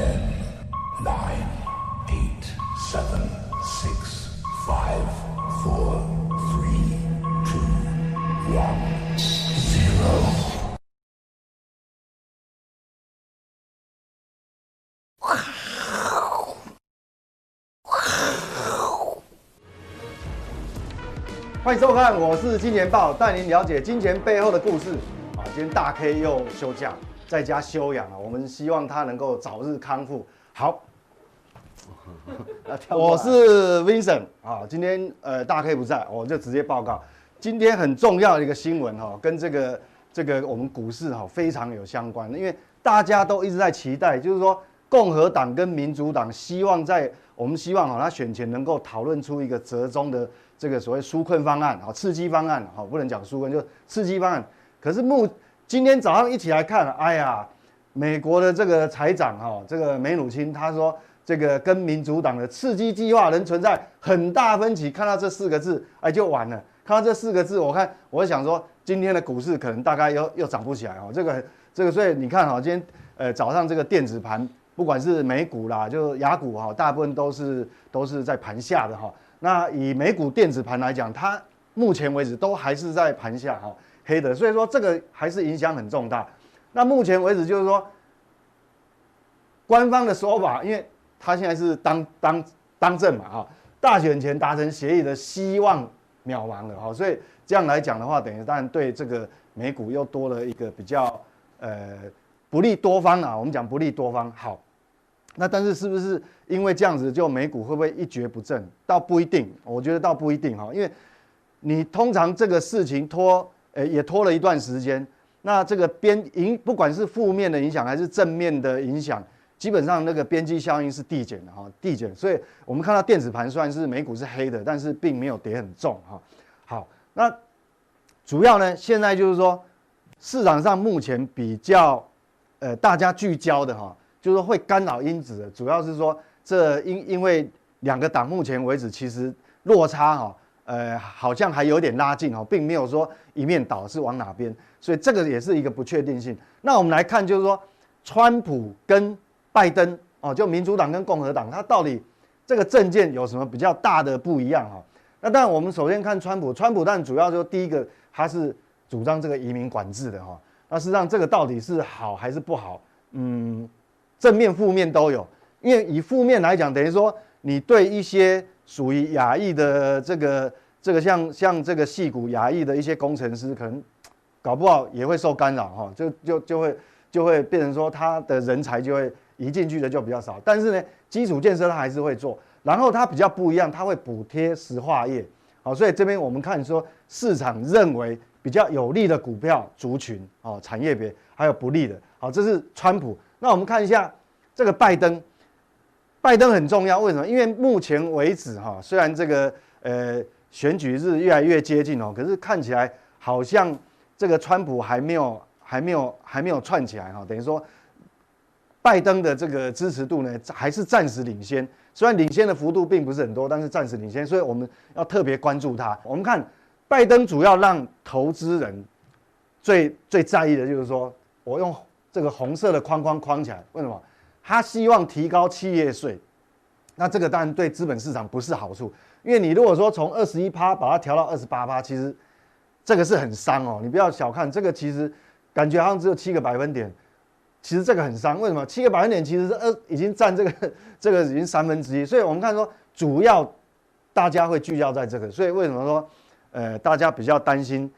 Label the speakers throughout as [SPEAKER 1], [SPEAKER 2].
[SPEAKER 1] Ten, nine, eight, seven, six, five, four, three, two, one, zero.
[SPEAKER 2] 欢迎收看，我是金钱豹，带您了解金钱背后的故事。啊，今天大 K 又休假，在家休养啊。我们希望他能够早日康复。好，我是 Vincent 啊。今天呃大 K 不在，我就直接报告。今天很重要的一个新闻哈，跟这个这个我们股市哈非常有相关。因为大家都一直在期待，就是说共和党跟民主党希望在我们希望哈他选前能够讨论出一个折中的。这个所谓纾困方案啊，刺激方案啊，不能讲纾困，就刺激方案。可是目今天早上一起来看，哎呀，美国的这个财长哈，这个梅努钦他说，这个跟民主党的刺激计划仍存在很大分歧。看到这四个字，哎，就完了。看到这四个字，我看我想说，今天的股市可能大概又又涨不起来哦。这个这个，所以你看哈，今天呃早上这个电子盘，不管是美股啦，就雅股哈，大部分都是都是在盘下的哈。那以美股电子盘来讲，它目前为止都还是在盘下哈黑的，所以说这个还是影响很重大。那目前为止就是说，官方的说法，因为他现在是当当当政嘛哈，大选前达成协议的希望渺茫了哈，所以这样来讲的话，等于当然对这个美股又多了一个比较呃不利多方啊，我们讲不利多方好。那但是是不是因为这样子就美股会不会一蹶不振？倒不一定，我觉得倒不一定哈，因为你通常这个事情拖，诶也拖了一段时间，那这个边影不管是负面的影响还是正面的影响，基本上那个边际效应是递减的哈，递减。所以我们看到电子盘虽然是美股是黑的，但是并没有跌很重哈。好，那主要呢现在就是说市场上目前比较呃大家聚焦的哈。就是说会干扰因子的，主要是说这因因为两个党目前为止其实落差哈，呃好像还有点拉近哦，并没有说一面倒是往哪边，所以这个也是一个不确定性。那我们来看就是说，川普跟拜登哦，就民主党跟共和党，他到底这个政见有什么比较大的不一样哈？那当然我们首先看川普，川普但主要就第一个他是主张这个移民管制的哈，那实际上这个到底是好还是不好？嗯。正面、负面都有，因为以负面来讲，等于说你对一些属于亚裔的这个这个像像这个矽谷亚裔的一些工程师，可能搞不好也会受干扰哈，就就就会就会变成说他的人才就会移进去的就比较少，但是呢，基础建设他还是会做，然后他比较不一样，他会补贴石化业，好，所以这边我们看说市场认为比较有利的股票族群哦，产业别还有不利的，好，这是川普。那我们看一下这个拜登，拜登很重要，为什么？因为目前为止哈，虽然这个呃选举日越来越接近哦，可是看起来好像这个川普还没有还没有还没有串起来哈，等于说拜登的这个支持度呢还是暂时领先，虽然领先的幅度并不是很多，但是暂时领先，所以我们要特别关注他。我们看拜登主要让投资人最最在意的就是说我用。这个红色的框框框起来，为什么？他希望提高企业税，那这个当然对资本市场不是好处，因为你如果说从二十一趴把它调到二十八趴，其实这个是很伤哦。你不要小看这个，其实感觉好像只有七个百分点，其实这个很伤。为什么？七个百分点其实是二已经占这个 这个已经三分之一，所以我们看说主要大家会聚焦在这个，所以为什么说呃大家比较担心？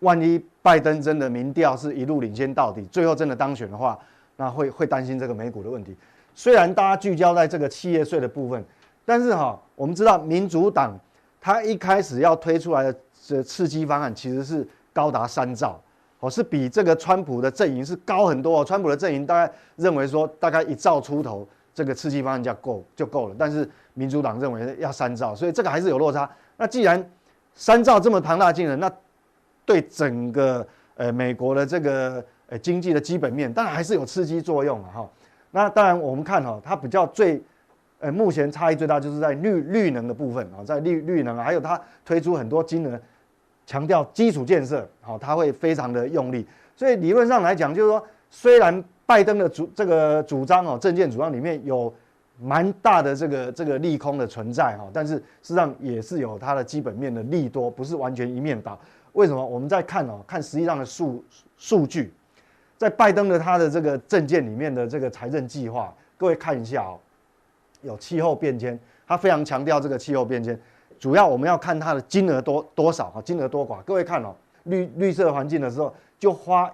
[SPEAKER 2] 万一拜登真的民调是一路领先到底，最后真的当选的话，那会会担心这个美股的问题。虽然大家聚焦在这个企业税的部分，但是哈，我们知道民主党他一开始要推出来的这刺激方案其实是高达三兆，哦，是比这个川普的阵营是高很多。哦川普的阵营大概认为说大概一兆出头，这个刺激方案就够就够了，但是民主党认为要三兆，所以这个还是有落差。那既然三兆这么庞大惊人，那对整个呃美国的这个呃经济的基本面，当然还是有刺激作用了哈。那当然我们看哈，它比较最呃目前差异最大就是在绿绿能的部分啊，在绿绿能还有它推出很多金额，强调基础建设，好，它会非常的用力。所以理论上来讲，就是说虽然拜登的主这个主张哦，政见主张里面有蛮大的这个这个利空的存在哈，但是实际上也是有它的基本面的利多，不是完全一面倒。为什么？我们在看哦，看实际上的数数据，在拜登的他的这个政见里面的这个财政计划，各位看一下哦，有气候变迁，他非常强调这个气候变迁，主要我们要看它的金额多多少哈，金额多寡。各位看哦，绿绿色环境的时候就花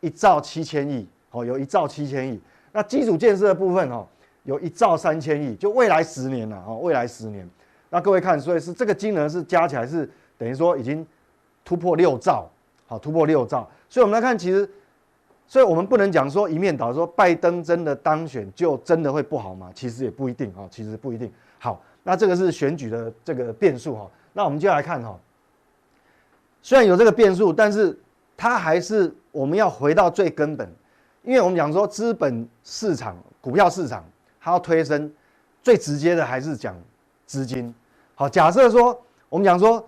[SPEAKER 2] 一兆七千亿。哦，有一兆七千亿，那基础建设的部分哦，有一兆三千亿，就未来十年了哦，未来十年，那各位看，所以是这个金额是加起来是等于说已经突破六兆，好，突破六兆，所以我们来看，其实，所以我们不能讲说一面倒，说拜登真的当选就真的会不好吗？其实也不一定啊，其实不一定。好，那这个是选举的这个变数哈，那我们就来看哈，虽然有这个变数，但是它还是我们要回到最根本。因为我们讲说资本市场、股票市场，它要推升，最直接的还是讲资金。好，假设说我们讲说，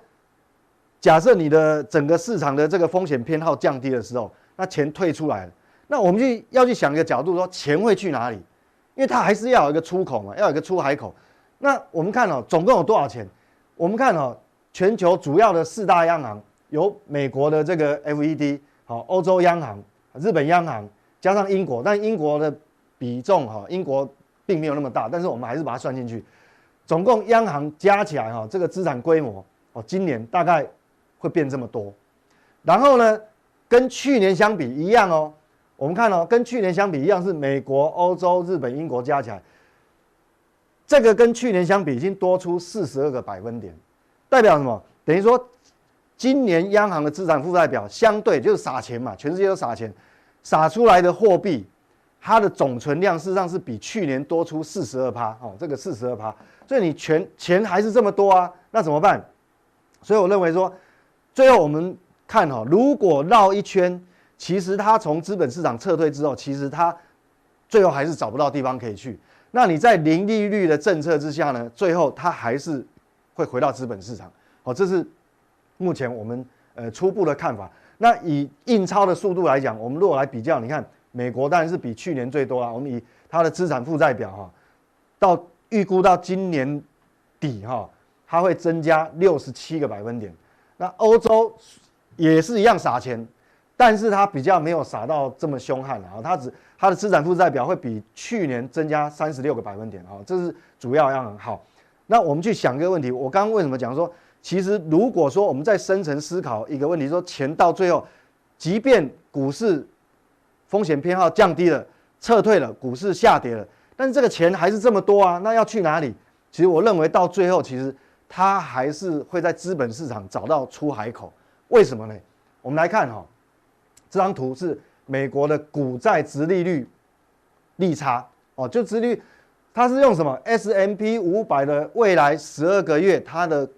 [SPEAKER 2] 假设你的整个市场的这个风险偏好降低的时候，那钱退出来了，那我们就要去想一个角度，说钱会去哪里？因为它还是要有一个出口嘛，要有一个出海口。那我们看哦，总共有多少钱？我们看哦，全球主要的四大央行，有美国的这个 FED，好，欧洲央行、日本央行。加上英国，但英国的比重哈，英国并没有那么大，但是我们还是把它算进去。总共央行加起来哈，这个资产规模哦，今年大概会变这么多。然后呢，跟去年相比一样哦，我们看哦，跟去年相比一样是美国、欧洲、日本、英国加起来，这个跟去年相比已经多出四十二个百分点，代表什么？等于说今年央行的资产负债表相对就是撒钱嘛，全世界都撒钱。撒出来的货币，它的总存量事实上是比去年多出四十二趴，哦，这个四十二趴，所以你全钱还是这么多啊，那怎么办？所以我认为说，最后我们看哈，如果绕一圈，其实它从资本市场撤退之后，其实它最后还是找不到地方可以去。那你在零利率的政策之下呢，最后它还是会回到资本市场，好，这是目前我们呃初步的看法。那以印钞的速度来讲，我们如果来比较，你看美国当然是比去年最多啊。我们以它的资产负债表哈，到预估到今年底哈，它会增加六十七个百分点。那欧洲也是一样撒钱，但是它比较没有撒到这么凶悍啊。它只它的资产负债表会比去年增加三十六个百分点啊，这是主要样好。那我们去想一个问题，我刚刚为什么讲说？其实，如果说我们在深层思考一个问题，说钱到最后，即便股市风险偏好降低了，撤退了，股市下跌了，但是这个钱还是这么多啊，那要去哪里？其实我认为到最后，其实它还是会在资本市场找到出海口。为什么呢？我们来看哈，这张图是美国的股债殖利率利差哦，就殖利率，它是用什么 S M P 五百的未来十二个月它的。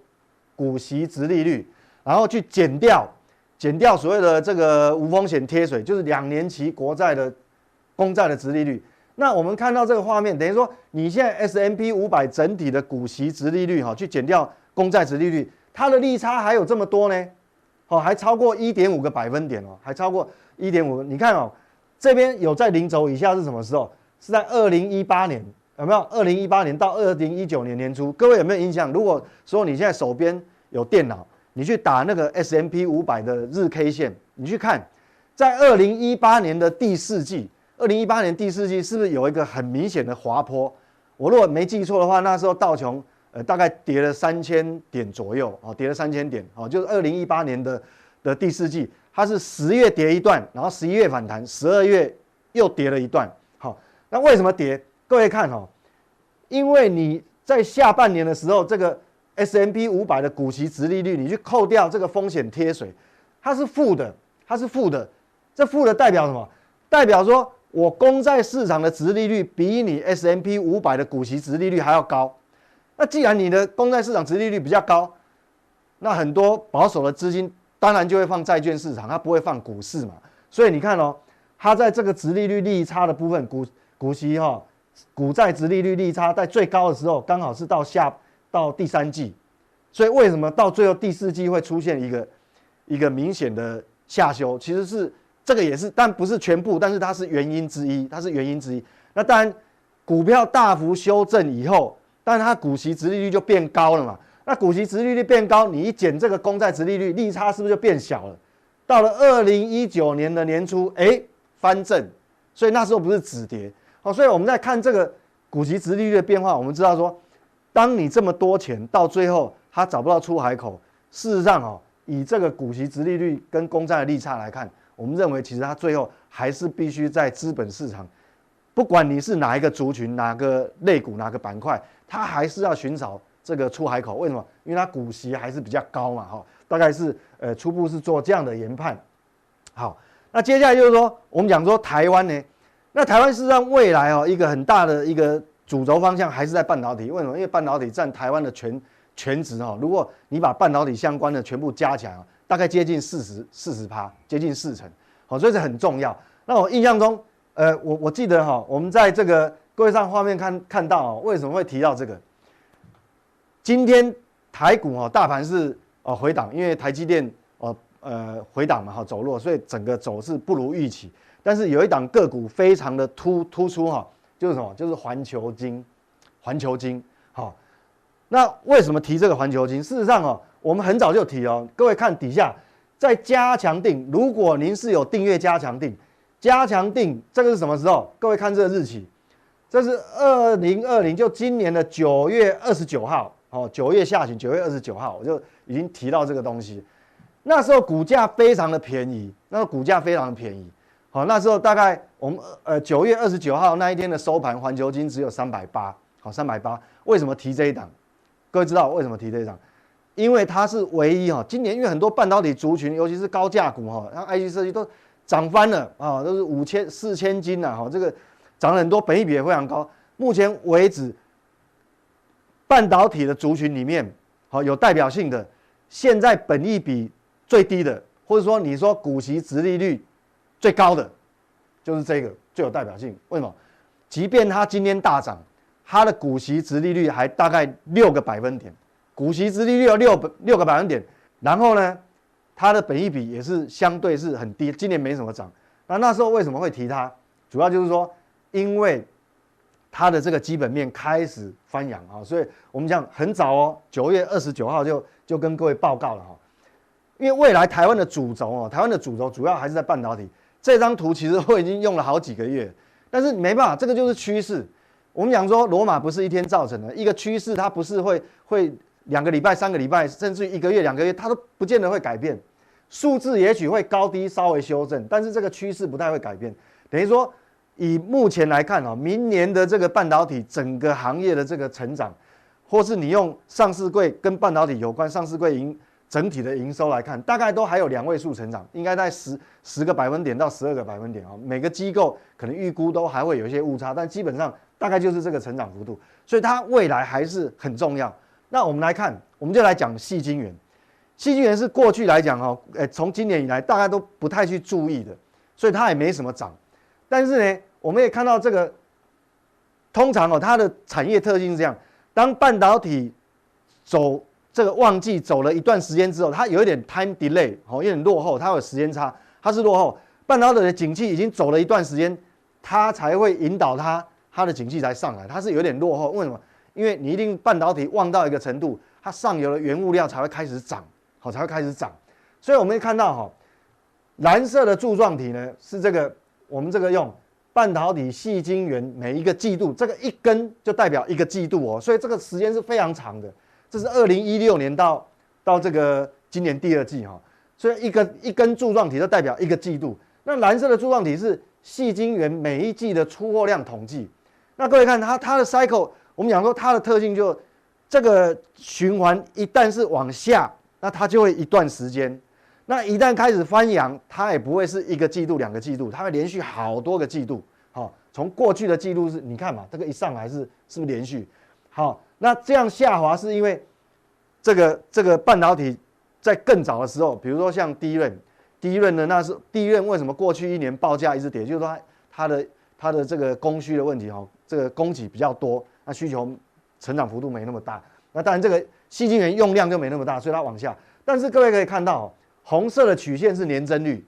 [SPEAKER 2] 股息殖利率，然后去减掉，减掉所谓的这个无风险贴水，就是两年期国债的公债的殖利率。那我们看到这个画面，等于说你现在 S M P 五百整体的股息殖利率哈，去减掉公债殖利率，它的利差还有这么多呢，哦，还超过一点五个百分点哦，还超过一点五。你看哦，这边有在零轴以下是什么时候？是在二零一八年。有没有？二零一八年到二零一九年年初，各位有没有印象？如果说你现在手边有电脑，你去打那个 S M P 五百的日 K 线，你去看，在二零一八年的第四季，二零一八年第四季是不是有一个很明显的滑坡？我如果没记错的话，那时候道琼大概跌了三千点左右，哦，跌了三千点，哦，就是二零一八年的的第四季，它是十月跌一段，然后十一月反弹，十二月又跌了一段，好，那为什么跌？各位看哦，因为你在下半年的时候，这个 S M P 五百的股息值利率，你去扣掉这个风险贴水，它是负的，它是负的。这负的代表什么？代表说我公债市场的值利率比你 S M P 五百的股息值利率还要高。那既然你的公债市场殖利率比较高，那很多保守的资金当然就会放债券市场，它不会放股市嘛。所以你看哦，它在这个殖利率利差的部分，股股息哈。股债殖利率利差在最高的时候，刚好是到下到第三季，所以为什么到最后第四季会出现一个一个明显的下修？其实是这个也是，但不是全部，但是它是原因之一，它是原因之一。那当然，股票大幅修正以后，但它股息殖利率就变高了嘛。那股息殖利率变高，你一减这个公债殖利率，利差是不是就变小了？到了二零一九年的年初，哎，翻正，所以那时候不是止跌。好，所以我们在看这个股息殖利率的变化，我们知道说，当你这么多钱到最后它找不到出海口，事实上哦，以这个股息殖利率跟公债的利差来看，我们认为其实它最后还是必须在资本市场，不管你是哪一个族群、哪个类股、哪个板块，它还是要寻找。这个出海口为什么？因为它股息还是比较高嘛，哈，大概是呃初步是做这样的研判。好，那接下来就是说，我们讲说台湾呢，那台湾事实上未来哦一个很大的一个主轴方向还是在半导体。为什么？因为半导体占台湾的全全值哈，如果你把半导体相关的全部加起来，大概接近四十四十趴，接近四成，好，所以这很重要。那我印象中，呃，我我记得哈，我们在这个各位上画面看看到哦，为什么会提到这个？今天台股哦，大盘是哦回档，因为台积电哦呃回档嘛哈走弱，所以整个走势不如预期。但是有一档个股非常的突突出哈，就是什么？就是环球金，环球金。好，那为什么提这个环球金？事实上哦，我们很早就提哦。各位看底下，在加强定，如果您是有订阅加强定，加强定这个是什么时候？各位看这个日期，这是二零二零，就今年的九月二十九号。哦，九月下旬，九月二十九号，我就已经提到这个东西。那时候股价非常的便宜，那个股价非常的便宜。好，那时候大概我们呃九月二十九号那一天的收盘，环球金只有三百八，好，三百八。为什么提这一档？各位知道为什么提这一档？因为它是唯一哈，今年因为很多半导体族群，尤其是高价股哈，像 IC 设计都涨翻了啊，都是五千、四千金呐，哈，这个涨了很多，本益比也非常高。目前为止。半导体的族群里面，好有代表性的，现在本益比最低的，或者说你说股息殖利率最高的，就是这个最有代表性。为什么？即便它今天大涨，它的股息殖利率还大概六个百分点，股息殖利率有六六个百分点，然后呢，它的本益比也是相对是很低，今年没什么涨。那那时候为什么会提它？主要就是说，因为。它的这个基本面开始翻扬啊，所以我们讲很早哦，九月二十九号就就跟各位报告了哈。因为未来台湾的主轴哦，台湾的主轴主要还是在半导体。这张图其实我已经用了好几个月，但是没办法，这个就是趋势。我们讲说罗马不是一天造成的，一个趋势它不是会会两个礼拜、三个礼拜，甚至一个月、两个月，它都不见得会改变。数字也许会高低稍微修正，但是这个趋势不太会改变。等于说。以目前来看啊，明年的这个半导体整个行业的这个成长，或是你用上市柜跟半导体有关上市柜营整体的营收来看，大概都还有两位数成长，应该在十十个百分点到十二个百分点啊。每个机构可能预估都还会有一些误差，但基本上大概就是这个成长幅度，所以它未来还是很重要。那我们来看，我们就来讲细晶圆。细晶圆是过去来讲哦，呃，从今年以来大家都不太去注意的，所以它也没什么涨，但是呢。我们也看到这个，通常哦，它的产业特性是这样：当半导体走这个旺季走了一段时间之后，它有一点 time delay，哦，有点落后，它有时间差，它是落后。半导体的景气已经走了一段时间，它才会引导它，它的景气才上来，它是有点落后。为什么？因为你一定半导体旺到一个程度，它上游的原物料才会开始涨，好，才会开始涨。所以我们可以看到哈，蓝色的柱状体呢是这个，我们这个用。半导体细晶圆每一个季度，这个一根就代表一个季度哦，所以这个时间是非常长的。这是二零一六年到到这个今年第二季哈，所以一个一根柱状体就代表一个季度。那蓝色的柱状体是细晶圆每一季的出货量统计。那各位看它它的 cycle，我们讲说它的特性就这个循环一旦是往下，那它就会一段时间。那一旦开始翻扬，它也不会是一个季度、两个季度，它会连续好多个季度。好，从过去的记录是，你看嘛，这个一上来是是不是连续？好，那这样下滑是因为这个这个半导体在更早的时候，比如说像第一轮，第一轮呢，那是第一轮为什么过去一年报价一直跌？就是说它它的它的这个供需的问题哈，这个供给比较多，那需求成长幅度没那么大。那当然这个矽晶圆用量就没那么大，所以它往下。但是各位可以看到。红色的曲线是年增率，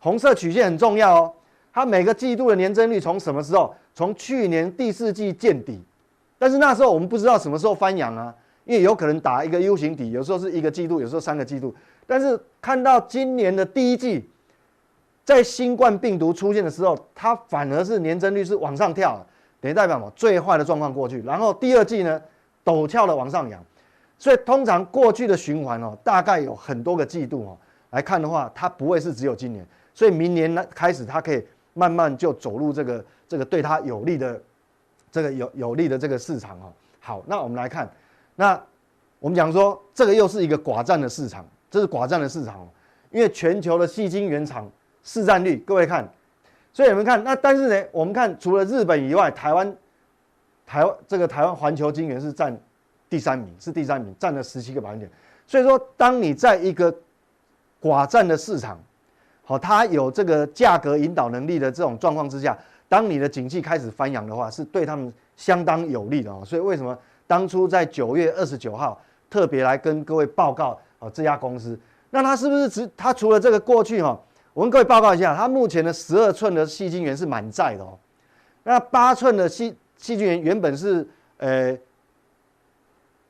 [SPEAKER 2] 红色曲线很重要哦。它每个季度的年增率从什么时候？从去年第四季见底，但是那时候我们不知道什么时候翻阳啊，因为有可能打一个 U 型底，有时候是一个季度，有时候三个季度。但是看到今年的第一季，在新冠病毒出现的时候，它反而是年增率是往上跳，等于代表什么？最坏的状况过去，然后第二季呢，陡峭的往上扬。所以通常过去的循环哦，大概有很多个季度哦，来看的话，它不会是只有今年。所以明年呢开始，它可以慢慢就走入这个这个对它有利的这个有有利的这个市场哦。好，那我们来看，那我们讲说这个又是一个寡占的市场。这是寡占的市场，因为全球的细晶圆厂市占率，各位看，所以你们看，那但是呢，我们看除了日本以外，台湾，台湾这个台湾环球金源是占第三名，是第三名，占了十七个百分点。所以说，当你在一个寡占的市场，好，它有这个价格引导能力的这种状况之下，当你的景气开始翻扬的话，是对他们相当有利的哦。所以为什么当初在九月二十九号特别来跟各位报告？哦，这家公司，那它是不是只它除了这个过去哈、我跟各位报告一下，它目前的十二寸的矽晶圆是满载的哦。那八寸的矽矽晶圆原本是呃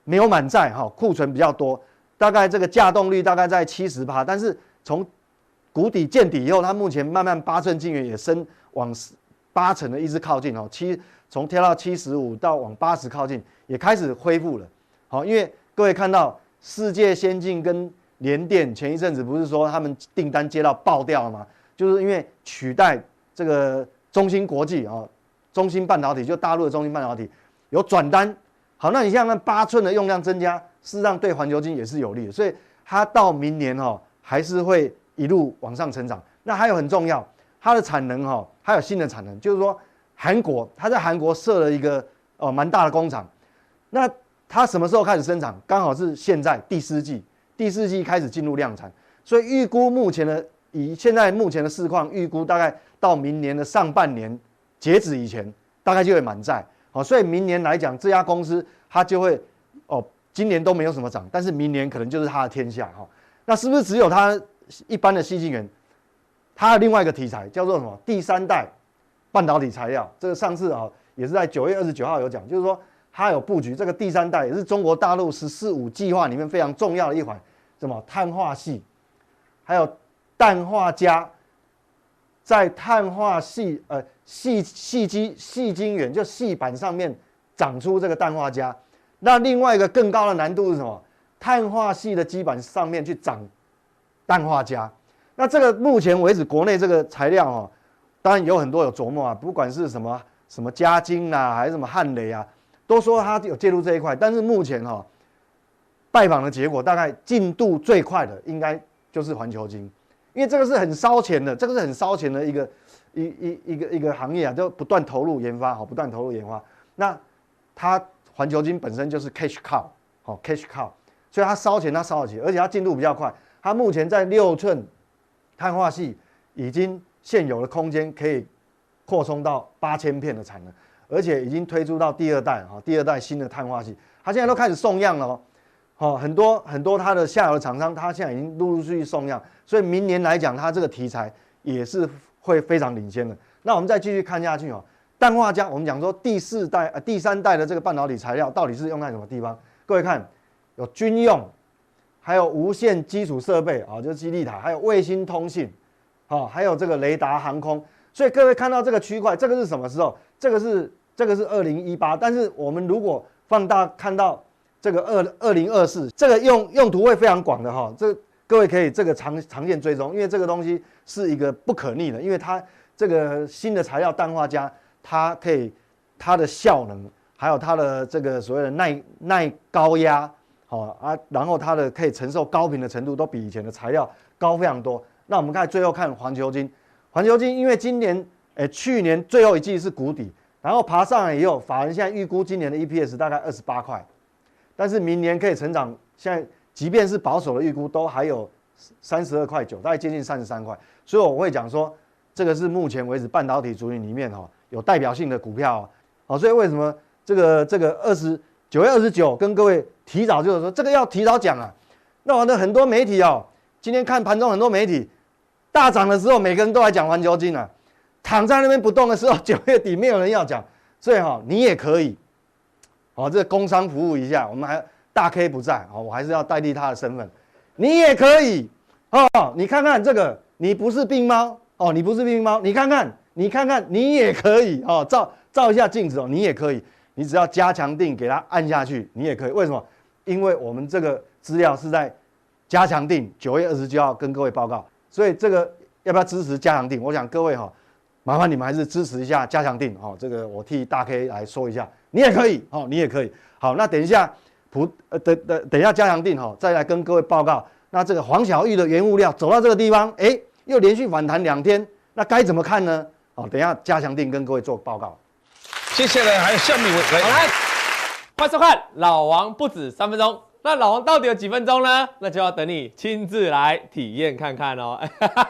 [SPEAKER 2] 没有满载哈，库存比较多，大概这个稼动率大概在七十趴，但是从谷底见底以后，它目前慢慢八寸晶圆也升往八成的一直靠近哦，七从跳到七十五到往八十靠近，也开始恢复了。好，因为各位看到。世界先进跟联电前一阵子不是说他们订单接到爆掉了吗？就是因为取代这个中芯国际啊，中芯半导体就大陆的中芯半导体有转单。好，那你像那八寸的用量增加，事实上对环球晶也是有利的，所以它到明年哈还是会一路往上成长。那还有很重要，它的产能哈还有新的产能，就是说韩国它在韩国设了一个哦蛮大的工厂，那。它什么时候开始生产？刚好是现在第四季，第四季开始进入量产，所以预估目前的以现在目前的市况，预估大概到明年的上半年截止以前，大概就会满载。好，所以明年来讲，这家公司它就会哦，今年都没有什么涨，但是明年可能就是它的天下哈。那是不是只有它一般的矽晶圆？它的另外一个题材叫做什么？第三代半导体材料。这个上次啊也是在九月二十九号有讲，就是说。它有布局，这个第三代也是中国大陆“十四五”计划里面非常重要的一环，什么碳化系，还有氮化镓，在碳化系呃细细基细晶圆就细板上面长出这个氮化镓。那另外一个更高的难度是什么？碳化系的基板上面去长氮化镓。那这个目前为止，国内这个材料哦，当然有很多有琢磨啊，不管是什么什么嘉晶啊，还是什么汉雷啊。都说它有介入这一块，但是目前哈、哦，拜访的结果大概进度最快的应该就是环球晶，因为这个是很烧钱的，这个是很烧钱的一个一一一个一个行业啊，就不断投入研发，好，不断投入研发。那它环球晶本身就是 cash cow，好 cash cow，所以它烧钱，它烧得起，而且它进度比较快。它目前在六寸碳化系已经现有的空间可以扩充到八千片的产能。而且已经推出到第二代哈，第二代新的碳化系，它现在都开始送样了哦，好，很多很多它的下游的厂商，它现在已经陆陆续续送样，所以明年来讲，它这个题材也是会非常领先的。那我们再继续看下去哦，氮化镓，我们讲说第四代呃第三代的这个半导体材料到底是用在什么地方？各位看，有军用，还有无线基础设备啊，就是基地台，还有卫星通信，好，还有这个雷达航空。所以各位看到这个区块，这个是什么时候？这个是。这个是二零一八，但是我们如果放大看到这个二二零二四，这个用用途会非常广的哈。这各位可以这个长长线追踪，因为这个东西是一个不可逆的，因为它这个新的材料氮化镓，它可以它的效能，还有它的这个所谓的耐耐高压，好啊，然后它的可以承受高频的程度都比以前的材料高非常多。那我们看最后看环球晶，环球晶因为今年诶去年最后一季是谷底。然后爬上来以后，法人现在预估今年的 EPS 大概二十八块，但是明年可以成长。现在即便是保守的预估，都还有三十二块九，大概接近三十三块。所以我会讲说，这个是目前为止半导体族群里面哈有代表性的股票。好，所以为什么这个这个二十九月二十九跟各位提早就是说这个要提早讲啊？那我的很多媒体哦，今天看盘中很多媒体大涨的时候，每个人都来讲环球金啊，躺在那边不动的时候，九月底没有人要讲，所以哈，你也可以，哦，这工商服务一下，我们还大 K 不在，好，我还是要代替他的身份，你也可以，哦，你看看这个，你不是病猫，哦，你不是病猫，你看看，你看看，你也可以，哦，照照一下镜子哦，你也可以，你只要加强定给它按下去，你也可以，为什么？因为我们这个资料是在加强定九月二十九号跟各位报告。所以这个要不要支持加强定？我想各位哈，麻烦你们还是支持一下加强定哦。这个我替大 K 来说一下，你也可以哦，你也可以。好，那等一下普呃等等等一下加强定哈，再来跟各位报告。那这个黄小玉的原物料走到这个地方，哎，又连续反弹两天，那该怎么看呢？好，等一下加强定跟各位做报告。
[SPEAKER 3] 接下来还有下面一位来，来，欢迎收看老王不止三分钟。那老王到底有几分钟呢？那就要等你亲自来体验看看哦。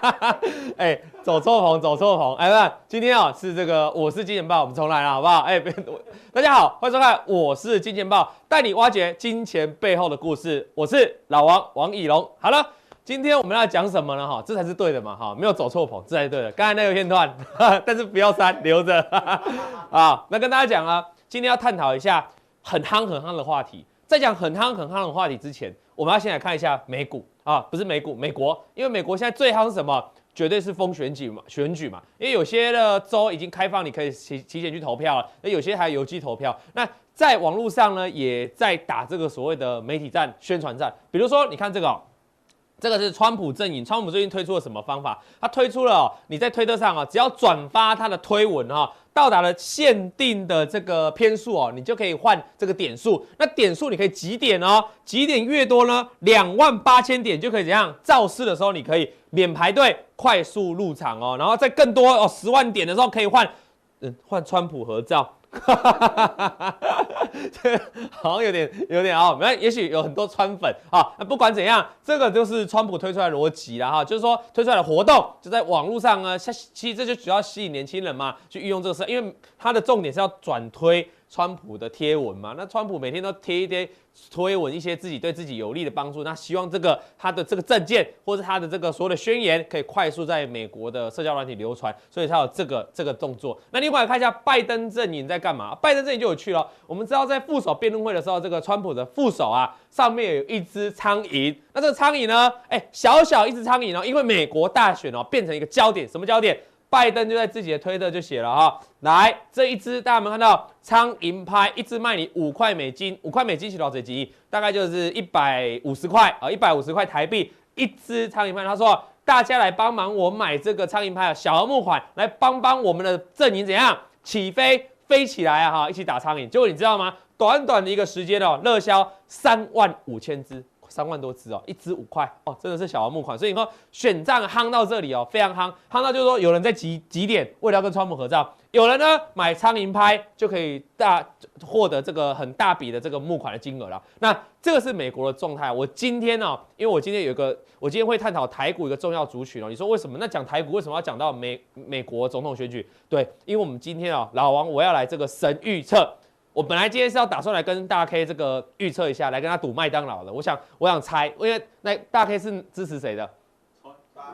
[SPEAKER 3] 哎，走错棚，走错棚。哎，不，今天啊是这个，我是金钱豹，我们重来了，好不好？哎，大家好，欢迎收看，我是金钱豹，带你挖掘金钱背后的故事。我是老王王以龙。好了，今天我们要讲什么呢？哈，这才是对的嘛，哈，没有走错棚，这才是对的。刚才那个片段，但是不要删，留着。啊，那跟大家讲啊，今天要探讨一下很夯很夯的话题。在讲很夯很夯的话题之前，我们要先来看一下美股啊，不是美股，美国，因为美国现在最夯是什么？绝对是封选举嘛，选举嘛。因为有些的州已经开放，你可以提提前去投票了，那有些还有邮寄投票。那在网络上呢，也在打这个所谓的媒体战、宣传战。比如说，你看这个、这个是川普阵营，川普最近推出了什么方法？他推出了、哦，你在推特上啊，只要转发他的推文哈、哦。到达了限定的这个篇数哦，你就可以换这个点数。那点数你可以几点哦，几点越多呢，两万八千点就可以怎样？造势的时候你可以免排队，快速入场哦。然后再更多哦，十万点的时候可以换，嗯，换川普合照。哈哈哈哈哈！这好像有点有点啊，没，也许有很多川粉啊。那不管怎样，这个就是川普推出来的逻辑了哈，就是说推出来的活动就在网络上呢，其实这就主要吸引年轻人嘛，去运用这个事，因为它的重点是要转推。川普的贴文嘛，那川普每天都贴一贴推文，一些自己对自己有利的帮助，那希望这个他的这个政见或者他的这个所有的宣言可以快速在美国的社交软体流传，所以他有这个这个动作。那另外看一下拜登阵营在干嘛？拜登阵营就有趣了。我们知道在副手辩论会的时候，这个川普的副手啊，上面有一只苍蝇。那这个苍蝇呢，哎，小小一只苍蝇哦，因为美国大选哦，变成一个焦点，什么焦点？拜登就在自己的推特就写了哈，来这一支大家有没有看到苍蝇拍，一支卖你五块美金，五块美金是多少钱？大概就是一百五十块啊，一百五十块台币一支苍蝇拍。他说大家来帮忙我买这个苍蝇拍啊，小额募款来帮帮我们的阵营怎样起飞飞起来啊哈，一起打苍蝇。结果你知道吗？短短的一个时间哦，热销三万五千支。三万多只哦，一只五块哦，真的是小额募款，所以你说选战夯到这里哦，非常夯，夯到就是说有人在集集点，为了要跟川普合照，有人呢买苍蝇拍就可以大获得这个很大笔的这个募款的金额了。那这个是美国的状态。我今天呢、哦，因为我今天有一个，我今天会探讨台股一个重要族群哦。你说为什么？那讲台股为什么要讲到美美国总统选举？对，因为我们今天啊、哦，老王我要来这个神预测。我本来今天是要打算来跟大 K 这个预测一下，来跟他赌麦当劳的。我想，我想猜，因为那大 K 是支持谁的？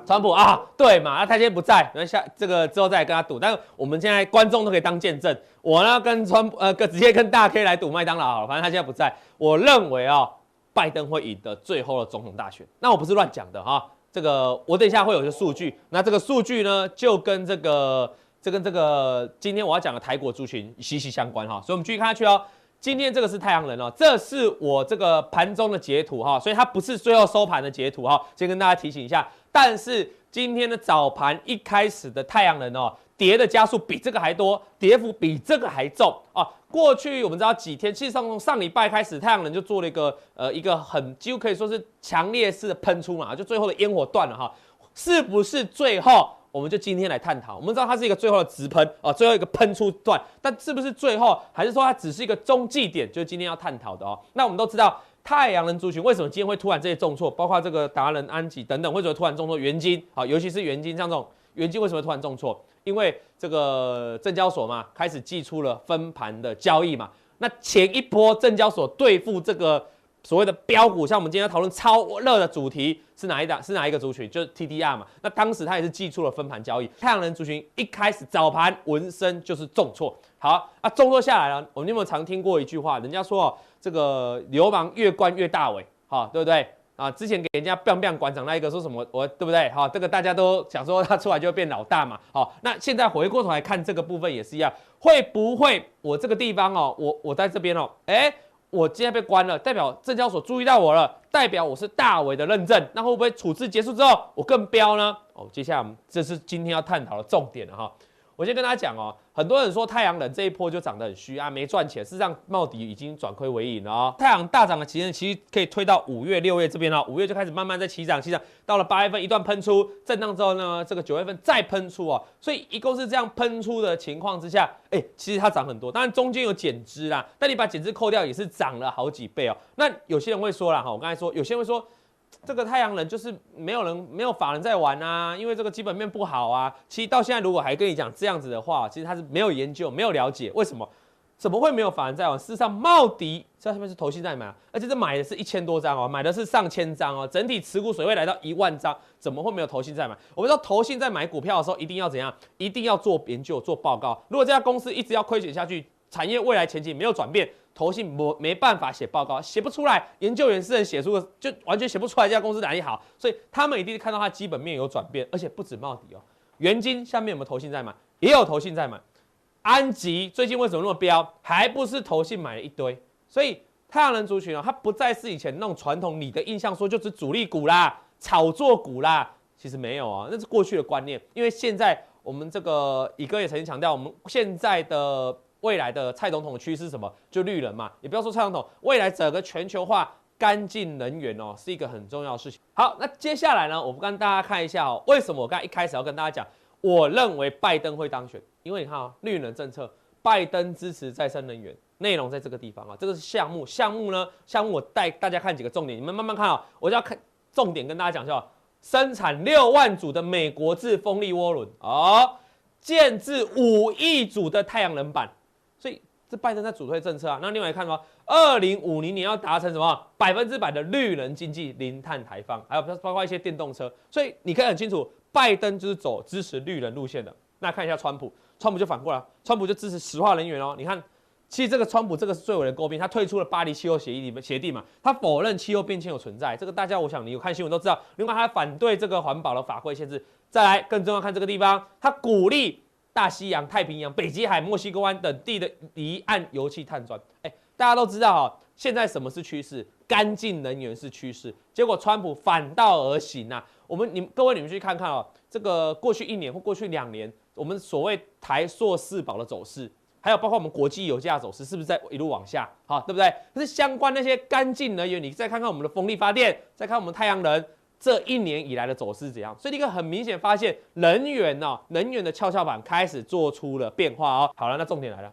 [SPEAKER 3] 川普啊，对嘛？那他今天不在，那下这个之后再来跟他赌。但是我们现在观众都可以当见证，我呢跟川普呃，跟直接跟大 K 来赌麦当劳好了。反正他现在不在，我认为啊、哦，拜登会赢得最后的总统大选。那我不是乱讲的哈，这个我等一下会有一个数据。那这个数据呢，就跟这个。这跟这个今天我要讲的台股族群息息相关哈，所以我们继续看下去哦。今天这个是太阳能哦，这是我这个盘中的截图哈，所以它不是最后收盘的截图哈，先跟大家提醒一下。但是今天的早盘一开始的太阳能哦，跌的加速比这个还多，跌幅比这个还重啊。过去我们知道几天，其实从上礼拜开始，太阳能就做了一个呃一个很几乎可以说是强烈式的喷出嘛，就最后的烟火断了哈，是不是最后？我们就今天来探讨，我们知道它是一个最后的直喷啊，最后一个喷出段，但是不是最后，还是说它只是一个中继点？就是今天要探讨的哦。那我们都知道，太阳能族群为什么今天会突然这些重挫，包括这个达人、安吉等等，为什么突然重挫？元晶啊，尤其是元晶像这种元晶为什么突然重挫？因为这个证交所嘛，开始祭出了分盘的交易嘛。那前一波证交所对付这个所谓的标股，像我们今天要讨论超热的主题是哪一档？是哪一个族群？就是 TDR 嘛。那当时它也是祭出了分盘交易，太阳能族群一开始早盘闻声就是重挫。好啊，重挫下来了。我们有没有常听过一句话？人家说哦，这个流氓越关越大尾，好，对不对？啊，之前给人家 biang biang 馆长那一个说什么？我对不对？好，这个大家都想说他出来就会变老大嘛。好，那现在回过头来看这个部分也是一样，会不会我这个地方哦，我我在这边哦，哎。我今天被关了，代表证交所注意到我了，代表我是大伟的认证，那会不会处置结束之后我更彪呢？哦，接下来我们这是今天要探讨的重点了哈。我先跟大家讲哦，很多人说太阳能这一波就涨得很虚啊，没赚钱。事实上，茂迪已经转亏为盈了哦。太阳大涨的期间其实可以推到五月、六月这边哦。五月就开始慢慢在起涨，起涨到了八月份一段喷出震荡之后呢，这个九月份再喷出哦。所以一共是这样喷出的情况之下，哎，其实它涨很多。当然中间有减资啦，但你把减资扣掉也是涨了好几倍哦。那有些人会说了哈，我刚才说有些人会说。这个太阳能就是没有人没有法人在玩啊，因为这个基本面不好啊。其实到现在如果还跟你讲这样子的话，其实他是没有研究、没有了解为什么，怎么会没有法人在玩？事实上，茂迪这上面是投信在买，而且这买的是一千多张哦，买的是上千张哦，整体持股水位来到一万张，怎么会没有投信在买？我们知道投信在买股票的时候一定要怎样？一定要做研究、做报告。如果这家公司一直要亏损下去，产业未来前景没有转变。投信没没办法写报告，写不出来，研究员私人写出的，就完全写不出来这家公司哪里好，所以他们一定看到它基本面有转变，而且不止茂迪哦，元金下面有没有投信在买？也有投信在买，安吉最近为什么那么飙？还不是投信买了一堆，所以太阳能族群哦，它不再是以前那种传统你的印象说就是主力股啦、炒作股啦，其实没有啊，那是过去的观念，因为现在我们这个乙哥也曾经强调，我们现在的。未来的蔡总统的趋势是什么？就绿能嘛，也不要说蔡总统，未来整个全球化干净能源哦，是一个很重要的事情。好，那接下来呢，我们跟大家看一下哦，为什么我刚才一开始要跟大家讲，我认为拜登会当选，因为你看啊，绿能政策，拜登支持再生能源，内容在这个地方啊，这个是项目，项目呢，项目我带大家看几个重点，你们慢慢看啊，我就要看重点跟大家讲一下，生产六万组的美国制风力涡轮哦，建置五亿组的太阳能板。所以这拜登在主推政策啊，那另外看什么？二零五零年要达成什么？百分之百的绿能经济，零碳排放，还有包括一些电动车。所以你可以很清楚，拜登就是走支持绿能路线的。那看一下川普，川普就反过来，川普就支持石化能源哦。你看，其实这个川普这个是最为人诟病，他退出了巴黎气候协议里面协定嘛，他否认气候变迁有存在。这个大家我想你有看新闻都知道。另外他还反对这个环保的法规限制。再来更重要看这个地方，他鼓励。大西洋、太平洋、北极海、墨西哥湾等地的离岸油气探钻，哎，大家都知道哈，现在什么是趋势？干净能源是趋势。结果川普反道而行啊！我们、你各位你们去看看哦，这个过去一年或过去两年，我们所谓台硕四宝的走势，还有包括我们国际油价走势，是不是在一路往下？好，对不对？可是相关那些干净能源，你再看看我们的风力发电，再看我们太阳能。这一年以来的走势怎样？所以你可以很明显发现，能源哦，能源的跷跷板开始做出了变化哦。好了，那重点来了，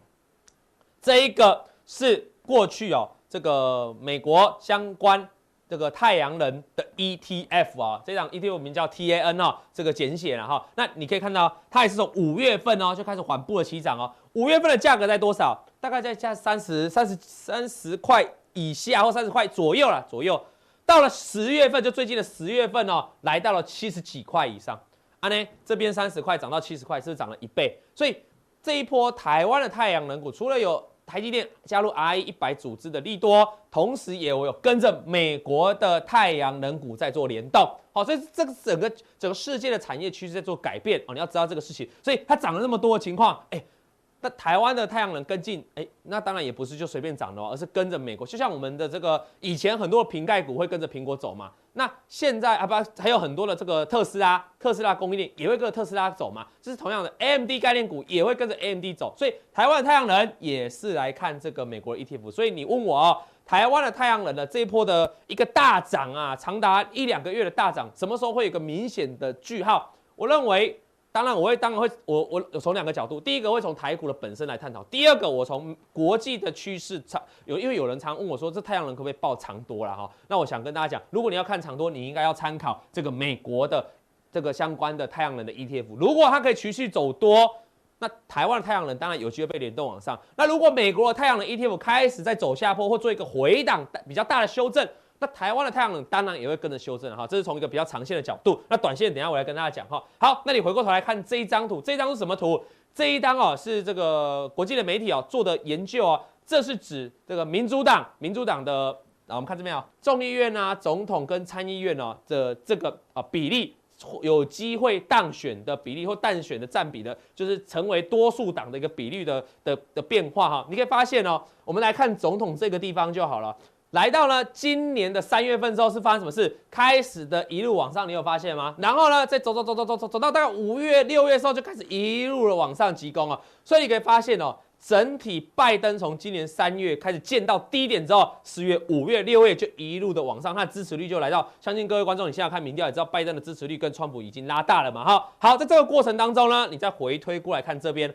[SPEAKER 3] 这一个是过去哦，这个美国相关这个太阳能的 ETF 啊，这档 ETF 名叫 TAN 哦，这个简写了哈。那你可以看到，它也是从五月份哦就开始缓步的起涨哦。五月份的价格在多少？大概在价三十三十三十块以下或三十块左右了，左右。到了十月份，就最近的十月份哦，来到了七十几块以上。啊呢，这边三十块涨到七十块，是不是涨了一倍？所以这一波台湾的太阳能股，除了有台积电加入 RE 一百组织的利多，同时也有跟着美国的太阳能股在做联动。好，所以这个整个整个世界的产业趋势在做改变哦。你要知道这个事情，所以它涨了那么多的情况，哎。那台湾的太阳能跟进，哎，那当然也不是就随便涨的哦，而是跟着美国，就像我们的这个以前很多的苹概股会跟着苹果走嘛。那现在啊不，还有很多的这个特斯拉，特斯拉供应链也会跟着特斯拉走嘛。就是同样的，AMD 概念股也会跟着 AMD 走。所以台湾的太阳能也是来看这个美国 ETF。所以你问我哦，台湾的太阳能的这一波的一个大涨啊，长达一两个月的大涨，什么时候会有一个明显的句号？我认为。当然，我会当然会，我我从两个角度，第一个会从台股的本身来探讨，第二个我从国际的趋势长有，因为有人常问我说，这太阳能可不可以报长多了哈？那我想跟大家讲，如果你要看长多，你应该要参考这个美国的这个相关的太阳能的 ETF，如果它可以持续走多，那台湾的太阳能当然有机会被联动往上。那如果美国的太阳能 ETF 开始在走下坡或做一个回档比较大的修正，那台湾的太阳能当然也会跟着修正哈。这是从一个比较长线的角度。那短线等下我来跟大家讲哈。好，那你回过头来看这一张图，这一张是什么图？这一张哦是这个国际的媒体哦做的研究哦，这是指这个民主党民主党的。啊我们看这边啊，众议院啊，总统跟参议院哦的这个啊比例，有机会当选的比例或当选的占比的，就是成为多数党的一个比率的的的变化哈。你可以发现哦，我们来看总统这个地方就好了。来到了今年的三月份之后，是发生什么事？开始的一路往上，你有发现吗？然后呢，再走走走走走走走到大概五月六月的时候，就开始一路的往上急攻啊。所以你可以发现哦。整体拜登从今年三月开始见到低点之后，四月、五月、六月就一路的往上，他的支持率就来到。相信各位观众，你现在看民调也知道，拜登的支持率跟川普已经拉大了嘛？哈，好，在这个过程当中呢，你再回推过来看这边，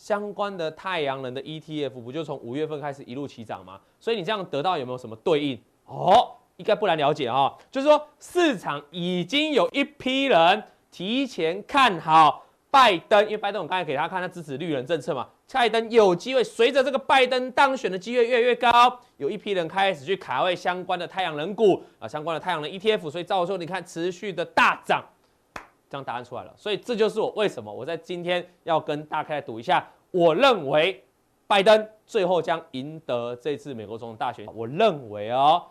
[SPEAKER 3] 相关的太阳能的 ETF 不就从五月份开始一路起涨吗？所以你这样得到有没有什么对应？哦，应该不难了解哈，就是说市场已经有一批人提前看好拜登，因为拜登我刚才给他看他支持绿人政策嘛。拜登有机会随着这个拜登当选的机会越来越高，有一批人开始去卡位相关的太阳能股啊，相关的太阳能 ETF，所以照说你看持续的大涨，这样答案出来了。所以这就是我为什么我在今天要跟大家来赌一下，我认为拜登最后将赢得这次美国总统大选。我认为哦，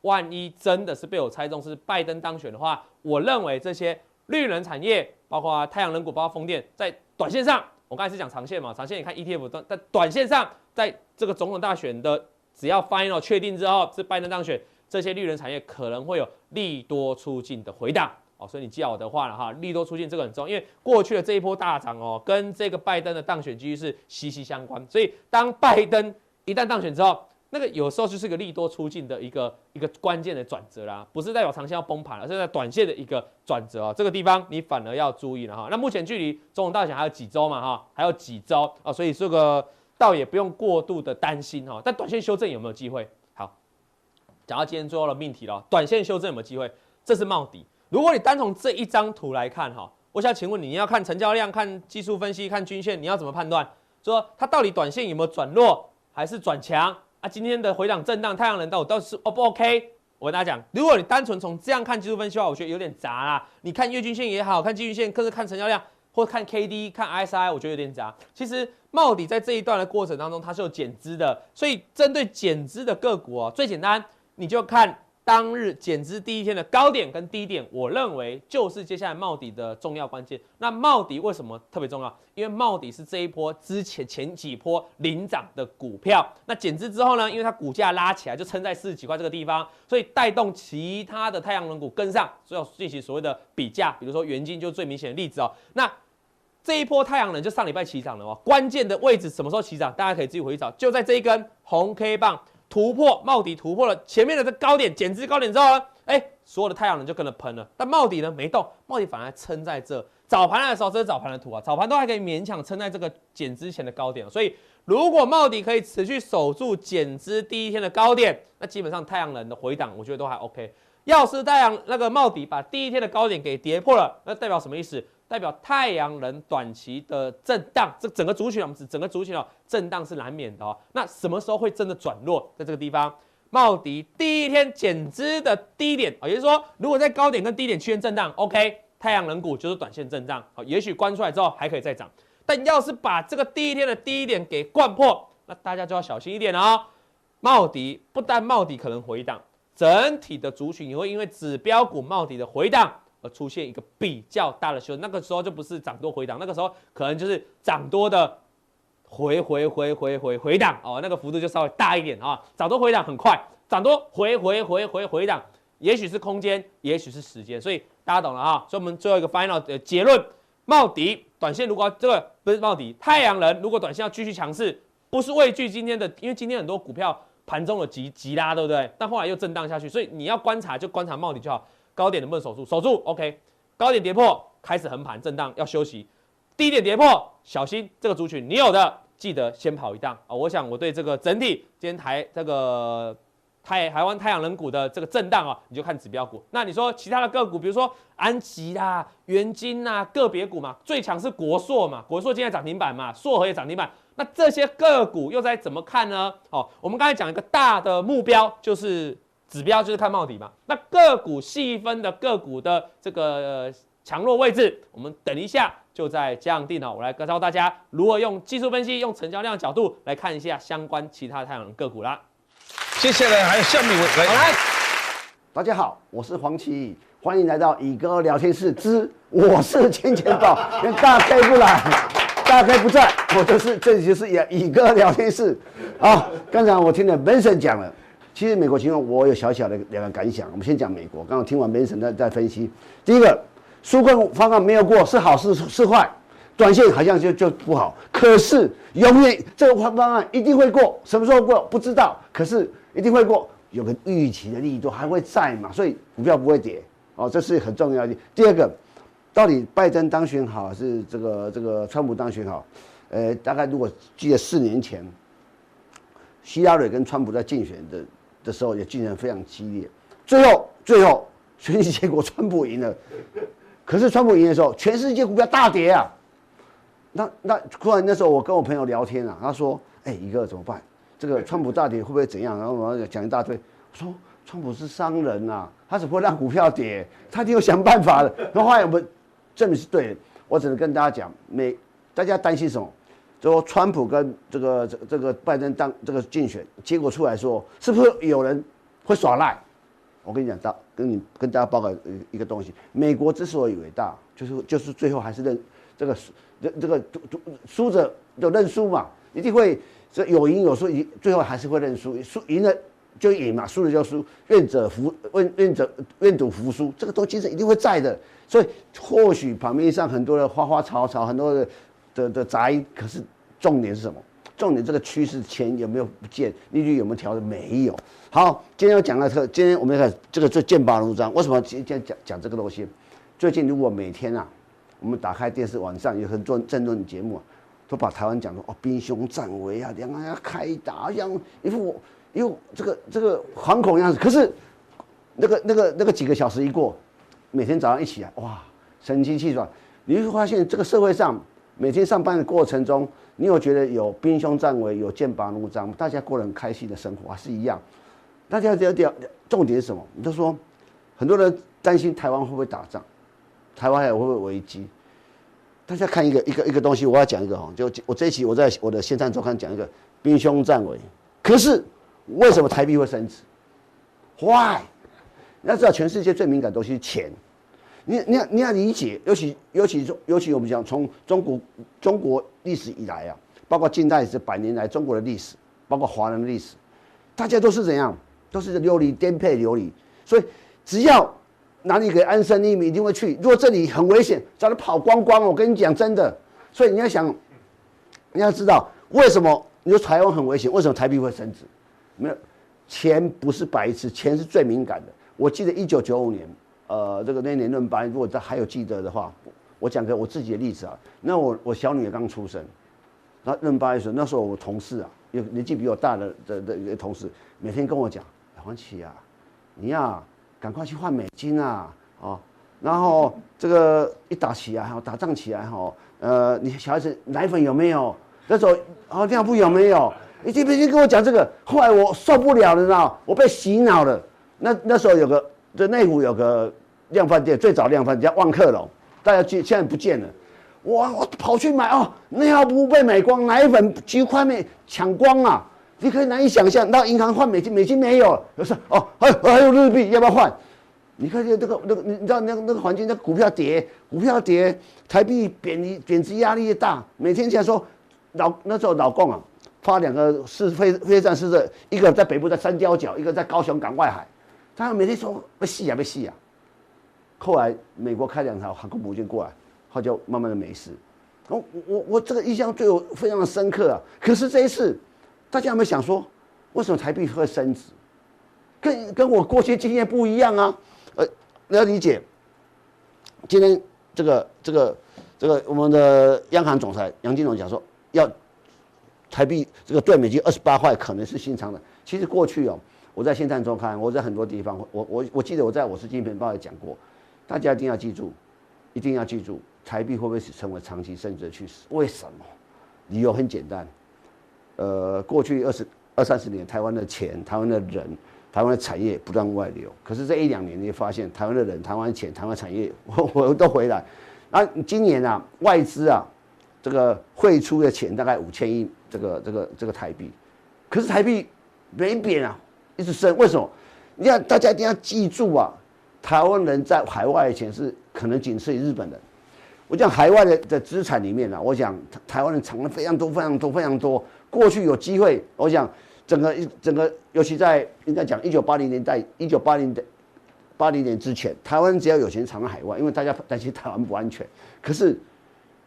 [SPEAKER 3] 万一真的是被我猜中是拜登当选的话，我认为这些绿能产业，包括太阳能股，包括风电，在短线上。我刚才是讲长线嘛，长线你看 ETF，但在短线上，在这个总统大选的只要 final 确定之后是拜登当选，这些绿能产业可能会有利多出尽的回档哦，所以你记好我的话了哈，利多出尽这个很重要，因为过去的这一波大涨哦，跟这个拜登的当选几率是息息相关，所以当拜登一旦当选之后，那个有时候就是个利多出尽的一个一个关键的转折啦，不是代表长线要崩盘了，是在短线的一个转折啊。这个地方你反而要注意了哈。那目前距离总统大选还有几周嘛哈，还有几周啊，所以这个倒也不用过度的担心哈。但短线修正有没有机会？好，讲到今天最后的命题了，短线修正有没有机会？这是茂迪。如果你单从这一张图来看哈，我想请问你，你要看成交量、看技术分析、看均线，你要怎么判断？说它到底短线有没有转弱，还是转强？啊，今天的回档震荡，太阳能到底都是 O 不 OK？我跟大家讲，如果你单纯从这样看技术分析的话，我觉得有点杂啦。你看月均线也好看季均线，可是看成交量或看 KD、看 S I，我觉得有点杂。其实茂底在这一段的过程当中，它是有减资的，所以针对减资的个股哦，最简单你就看。当日减资第一天的高点跟低点，我认为就是接下来帽底的重要关键。那帽底为什么特别重要？因为帽底是这一波之前前几波领涨的股票。那减资之后呢？因为它股价拉起来，就撑在四十几块这个地方，所以带动其他的太阳能股跟上，所以要进行所谓的比价。比如说元晶就最明显的例子哦。那这一波太阳能就上礼拜起涨了哦。关键的位置什么时候起涨？大家可以自己回去找，就在这一根红 K 棒。突破帽底突破了前面的这高点减资高点之后呢，哎，所有的太阳能就跟着喷了。但帽底呢没动，帽底反而撑在这。早盘的时候，这是早盘的图啊，早盘都还可以勉强撑在这个减资前的高点。所以如果帽底可以持续守住减资第一天的高点，那基本上太阳能的回档我觉得都还 OK。要是太阳那个帽底把第一天的高点给跌破了，那代表什么意思？代表太阳能短期的震荡，这整个族群我们整个族群哦，震荡是难免的哦。那什么时候会真的转弱？在这个地方，茂迪第一天减资的低点啊，也就是说，如果在高点跟低点区间震荡，OK，太阳能股就是短线震荡，好，也许关出来之后还可以再涨。但要是把这个第一天的低点给灌破，那大家就要小心一点哦。茂迪不但茂迪可能回档，整体的族群也会因为指标股茂迪的回档。出现一个比较大的修正，那个时候就不是涨多回档，那个时候可能就是涨多的回回回回回回档哦，那个幅度就稍微大一点啊。涨多回档很快，涨多回回回回回档，也许是空间，也许是时间，所以大家懂了啊。所以我们最后一个 final 的结论：茂迪短线如果这个不是茂迪，太阳能如果短线要继续强势，不是畏惧今天的，因为今天很多股票盘中有急急拉，对不对？但后来又震荡下去，所以你要观察就观察茂迪就好。高点能不能守住？守住，OK。高点跌破，开始横盘震荡，要休息。低点跌破，小心这个族群，你有的记得先跑一档啊！我想我对这个整体今天台这个台台湾太阳能股的这个震荡啊，你就看指标股。那你说其他的个股，比如说安吉啦、元晶呐，个别股嘛，最强是国硕嘛，国硕今天涨停板嘛，硕和也涨停板。那这些个股又该怎么看呢？哦，我们刚才讲一个大的目标，就是指标就是看帽底嘛。那个股细分的个股的这个强弱位置，我们等一下就在降定了。我来教大家如何用技术分析，用成交量的角度来看一下相关其他太阳能个股啦。
[SPEAKER 4] 接下来还有下面一位
[SPEAKER 3] 来，
[SPEAKER 5] 大家好，我是黄奇，欢迎来到乙哥聊天室之我是金钱豹，因 为大 K 不来。大 K 不在，我就是这里就是乙哥聊天室啊。刚才我听了 Benson 讲了，其实美国情况我有小小的两个感想。我们先讲美国，刚刚听完 Benson 在在分析。第一个，纾困方案没有过是好是是坏，短线好像就就不好。可是永远这个方案一定会过，什么时候过不知道，可是一定会过，有个预期的力度还会在嘛，所以股票不会跌哦，这是很重要的。第二个。到底拜登当选好还是这个这个川普当选好？呃，大概如果记得四年前，希拉蕊跟川普在竞选的的时候也竞争非常激烈，最后最后选举结果川普赢了，可是川普赢的时候，全世界股票大跌啊。那那突然那时候我跟我朋友聊天啊，他说：“哎，一个怎么办？这个川普大跌会不会怎样？”然后我讲一大堆，我说：“川普是商人呐，他只会让股票跌？他一定有想办法的。”然后来我们。证明是对的，我只能跟大家讲，每大家担心什么？就说川普跟这个这这个拜登当这个竞选结果出来说，是不是有人会耍赖？我跟你讲，到跟你跟大家报告一个东西，美国之所以伟大，就是就是最后还是认这个输这这个输者就认输嘛，一定会这有赢有输，赢最后还是会认输，输赢了就赢嘛，输了就输，愿者服愿愿者愿赌服输，这个都精神一定会在的。所以或许盘面上很多的花花草草，很多的的的杂音，可是重点是什么？重点这个趋势钱有没有不见？利率有没有调的？没有。好，今天要讲的特，今天我们看这个最剑拔弩张。为什么今天讲讲这个东西？最近如果每天啊，我们打开电视，晚上有很多政论节目，啊都把台湾讲的哦兵凶战危啊，两岸要开打，像一副又这个这个惶恐样子。可是那个那个那个几个小时一过。每天早上一起来，哇，神清气爽。你会发现，这个社会上每天上班的过程中，你有觉得有兵凶战危，有剑拔弩张，大家过得很开心的生活还是一样。大家要要重点是什么？你就说，很多人担心台湾会不会打仗，台湾还会不会危机？大家看一个一个一个东西，我要讲一个哈，就我这一期我在我的线上周刊讲一个兵凶战危。可是为什么台币会升值？Why？你要知道，全世界最敏感的东西是钱。你你要你要理解，尤其尤其尤其我们讲从中国中国历史以来啊，包括近代这百年来中国的历史，包括华人的历史，大家都是怎样？都是流离颠沛流离。所以只要哪里可以安身立命，一定会去。如果这里很危险，早就跑光光。我跟你讲真的。所以你要想，你要知道为什么你说台湾很危险？为什么台币会升值？没有钱不是白痴，钱是最敏感的。我记得一九九五年。呃，这个那年论班，如果他还有记得的话，我讲个我自己的例子啊。那我我小女儿刚出生，那论班的时候，那时候我同事啊，有年纪比我大的的的同事，每天跟我讲，黄奇啊，你呀、赶快去换美金啊，哦，然后这个一打起来哈，打仗起来哈，呃，你小孩子奶粉有没有？那时候哦，尿布有没有？你天天跟我讲这个，后来我受不了了，你知道，我被洗脑了。那那时候有个。在内湖有个量贩店，最早量贩叫万客隆，大家记现在不见了。哇，我跑去买哦，尿布被买光，奶粉几乎快被抢光啊！你可以难以想象，到银行换美金，美金没有，有时哦，还有还有日币，要不要换？你看这个那个，你知道那个那个环境，那股票跌，股票跌，台币贬值贬值压力越大。每天现在说老那时候老共啊，发两个是飞飞弹试射，一个在北部在三貂角，一个在高雄港外海。他每天说被戏啊被戏啊，后来美国开两条航空母舰过来，后就慢慢的没事。我我我这个印象对我非常的深刻啊。可是这一次，大家有没有想说，为什么台币会升值？跟跟我过去经验不一样啊。呃，你要理解，今天这个这个这个我们的央行总裁杨金龙讲说，要台币这个兑美金二十八块可能是新常态。其实过去哦。我在《现场周刊》，我在很多地方，我我我记得我在我是金钱报也讲过，大家一定要记住，一定要记住，台币会不会成为长期升值的趋势？为什么？理由很简单，呃，过去二十二三十年，台湾的钱、台湾的人、台湾的产业不断外流，可是这一两年你发现，台湾的人、台湾的钱、台湾产业我 我都回来。那今年啊，外资啊，这个汇出的钱大概五千亿，这个这个这个台币，可是台币没贬啊。一直升，为什么？你看，大家一定要记住啊！台湾人在海外的钱是可能仅次于日本人。我讲海外的的资产里面啊，我讲台湾人藏了非常多、非常多、非常多。过去有机会，我想整个一整个，尤其在应该讲一九八零年代、一九八零的八零年之前，台湾只要有钱藏在海外，因为大家担心台湾不安全。可是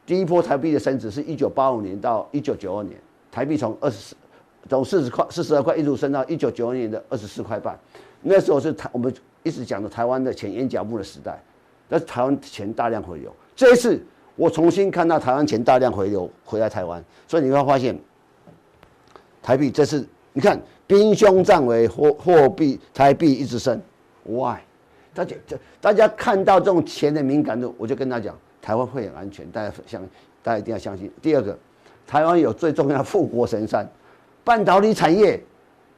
[SPEAKER 5] 第一波台币的升值是一九八五年到一九九二年，台币从二十四。从四十块、四十二块一路升到一九九二年的二十四块半，那时候是台我们一直讲的台湾的钱淹脚步的时代，那是台湾钱大量回流。这一次我重新看到台湾钱大量回流回来台湾，所以你会发现台币这次你看兵凶战危，货货币台币一直升，why？大家大家看到这种钱的敏感度，我就跟他讲，台湾会很安全，大家相大家一定要相信。第二个，台湾有最重要的富国神山。半导体产业，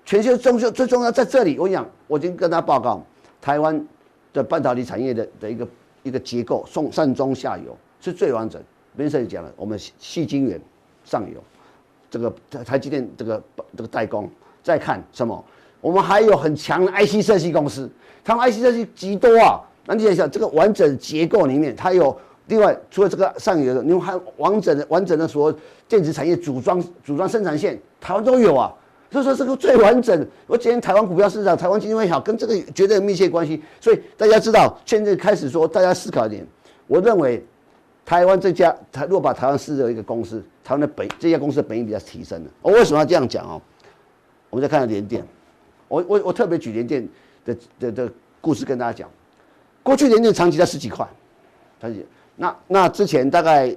[SPEAKER 5] 全球重要最重要在这里。我讲，我已经跟他报告，台湾的半导体产业的的一个一个结构，上上中下游是最完整。边上讲了，我们细晶圆上游，这个台台积电这个这个代工，再看什么？我们还有很强的 IC 设计公司，他们 IC 设计极多啊。那你想想，这个完整结构里面，它有。另外，除了这个上游的，你们还完整的、完整的说电子产业组装、组装生产线，台湾都有啊。所以说这个最完整。我今天台湾股票市场、台湾经济会好，跟这个绝对有密切关系。所以大家知道，现在开始说，大家思考一点。我认为，台湾这家台，如果把台湾视作一个公司，台湾的本这家公司的本益比较提升了。我为什么要这样讲哦？我们再看看联电，我我我特别举联电的的的故事跟大家讲。过去联电长期在十几块，长期。那那之前大概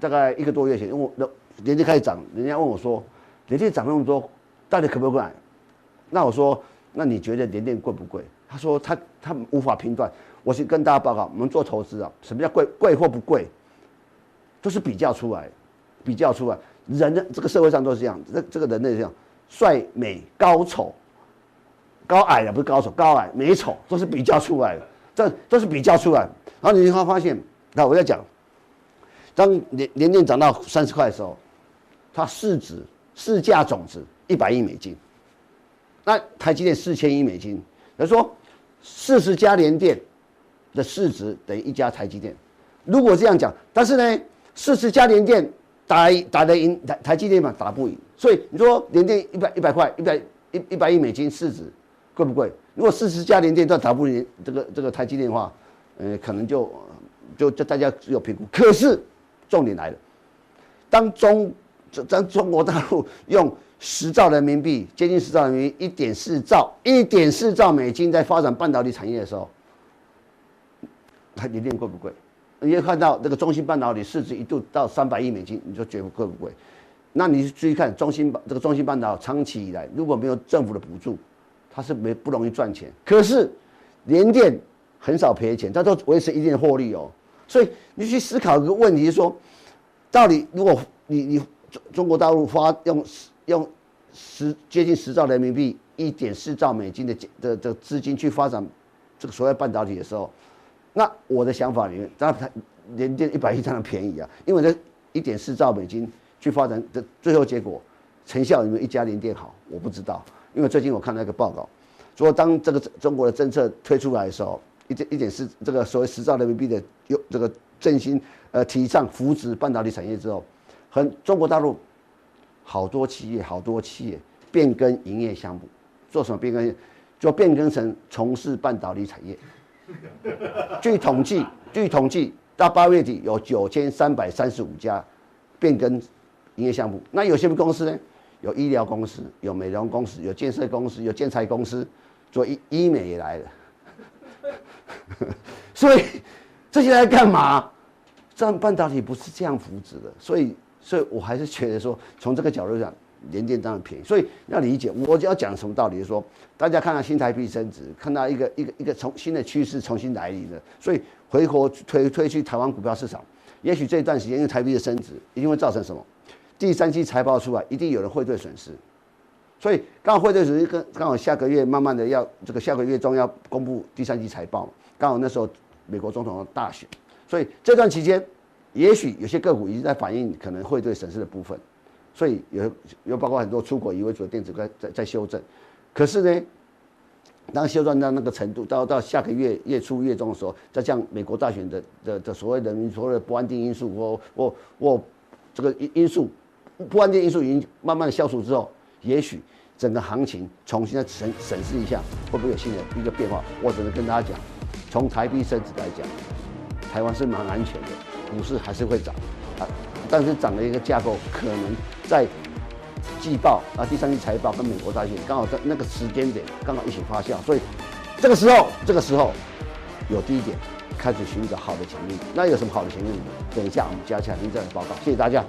[SPEAKER 5] 大概一个多月前，因为我联电开始涨，人家问我说，联电涨那么多，到底可不可以买？那我说，那你觉得联电贵不贵？他说他他无法评断。我先跟大家报告，我们做投资啊，什么叫贵贵或不贵，都是比较出来，比较出来。人的这个社会上都是这样，这这个人类这样，帅美高丑，高矮的不是高丑，高矮美丑都是比较出来的，这都是比较出来。然后你会发现。那我在讲，当联联电涨到三十块的时候，它市值市价总值一百亿美金，那台积电四千亿美金，他说四十家联电的市值等于一家台积电。如果这样讲，但是呢，四十家联电打打得赢台台积电嘛？打不赢。所以你说联电一百一百块一百一一百亿美金市值贵不贵？如果四十家联电都打不赢这个这个台积电的话，呃，可能就。就就大家只有评估，可是重点来了，当中当中国大陆用十兆人民币，接近十兆人民币，一点四兆一点四兆美金在发展半导体产业的时候，它联电贵不贵？你也看到这个中芯半导体市值一度到三百亿美金，你说觉得贵不贵？那你注意看中芯这个中芯半导体长期以来如果没有政府的补助，它是没不容易赚钱。可是联电很少赔钱，它都维持一定的获利哦。所以你去思考一个问题，说，到底如果你你中中国大陆发用用十接近十兆人民币一点四兆美金的的的资金去发展这个所谓半导体的时候，那我的想法里面，当然它联电一百亿当然便宜啊，因为这一点四兆美金去发展的最后结果成效有没有一家联电好？我不知道，因为最近我看到一个报告，说当这个中国的政策推出来的时候。一点一点四这个所谓十兆人民币的有这个振兴呃提倡扶持半导体产业之后，很中国大陆好多企业好多企业变更营业项目，做什么变更？就变更成从事半导体产业。据统计，据统计到八月底有九千三百三十五家变更营业项目。那有些公司呢？有医疗公司，有美容公司，有建设公司，有建材公司，做医医美也来了。所以这些来干嘛？这样半导体不是这样扶持的。所以，所以我还是觉得说，从这个角度讲，联电当然便宜。所以要理解，我就要讲什么道理？就是说，大家看到新台币升值，看到一个一个一个从新的趋势重新来临了，所以回国推推去台湾股票市场，也许这一段时间因为台币的升值，一定会造成什么？第三季财报出来，一定有人汇兑损失。所以刚好汇兑损失跟刚好下个月慢慢的要这个下个月中要公布第三季财报，刚好那时候美国总统大选，所以这段期间。也许有些个股已经在反映可能汇兑损失的部分，所以有有包括很多出口以为主的电子股在在修正，可是呢，当修正到那个程度，到到下个月月初月中的时候，再像美国大选的的的所谓的所谓的不安定因素或或或这个因因素不安定因素已经慢慢的消除之后，也许整个行情重新再审审视一下，会不会有新的一个变化？我只能跟大家讲，从台币升值来讲，台湾是蛮安全的。股市还是会涨啊，但是涨的一个架构可能在季报啊、第三季财报跟美国大选刚好在那个时间点刚好一起发酵，所以这个时候这个时候有第一点开始寻找好的潜力，那有什么好的潜力？等一下我们加强您再来报告，谢谢大家。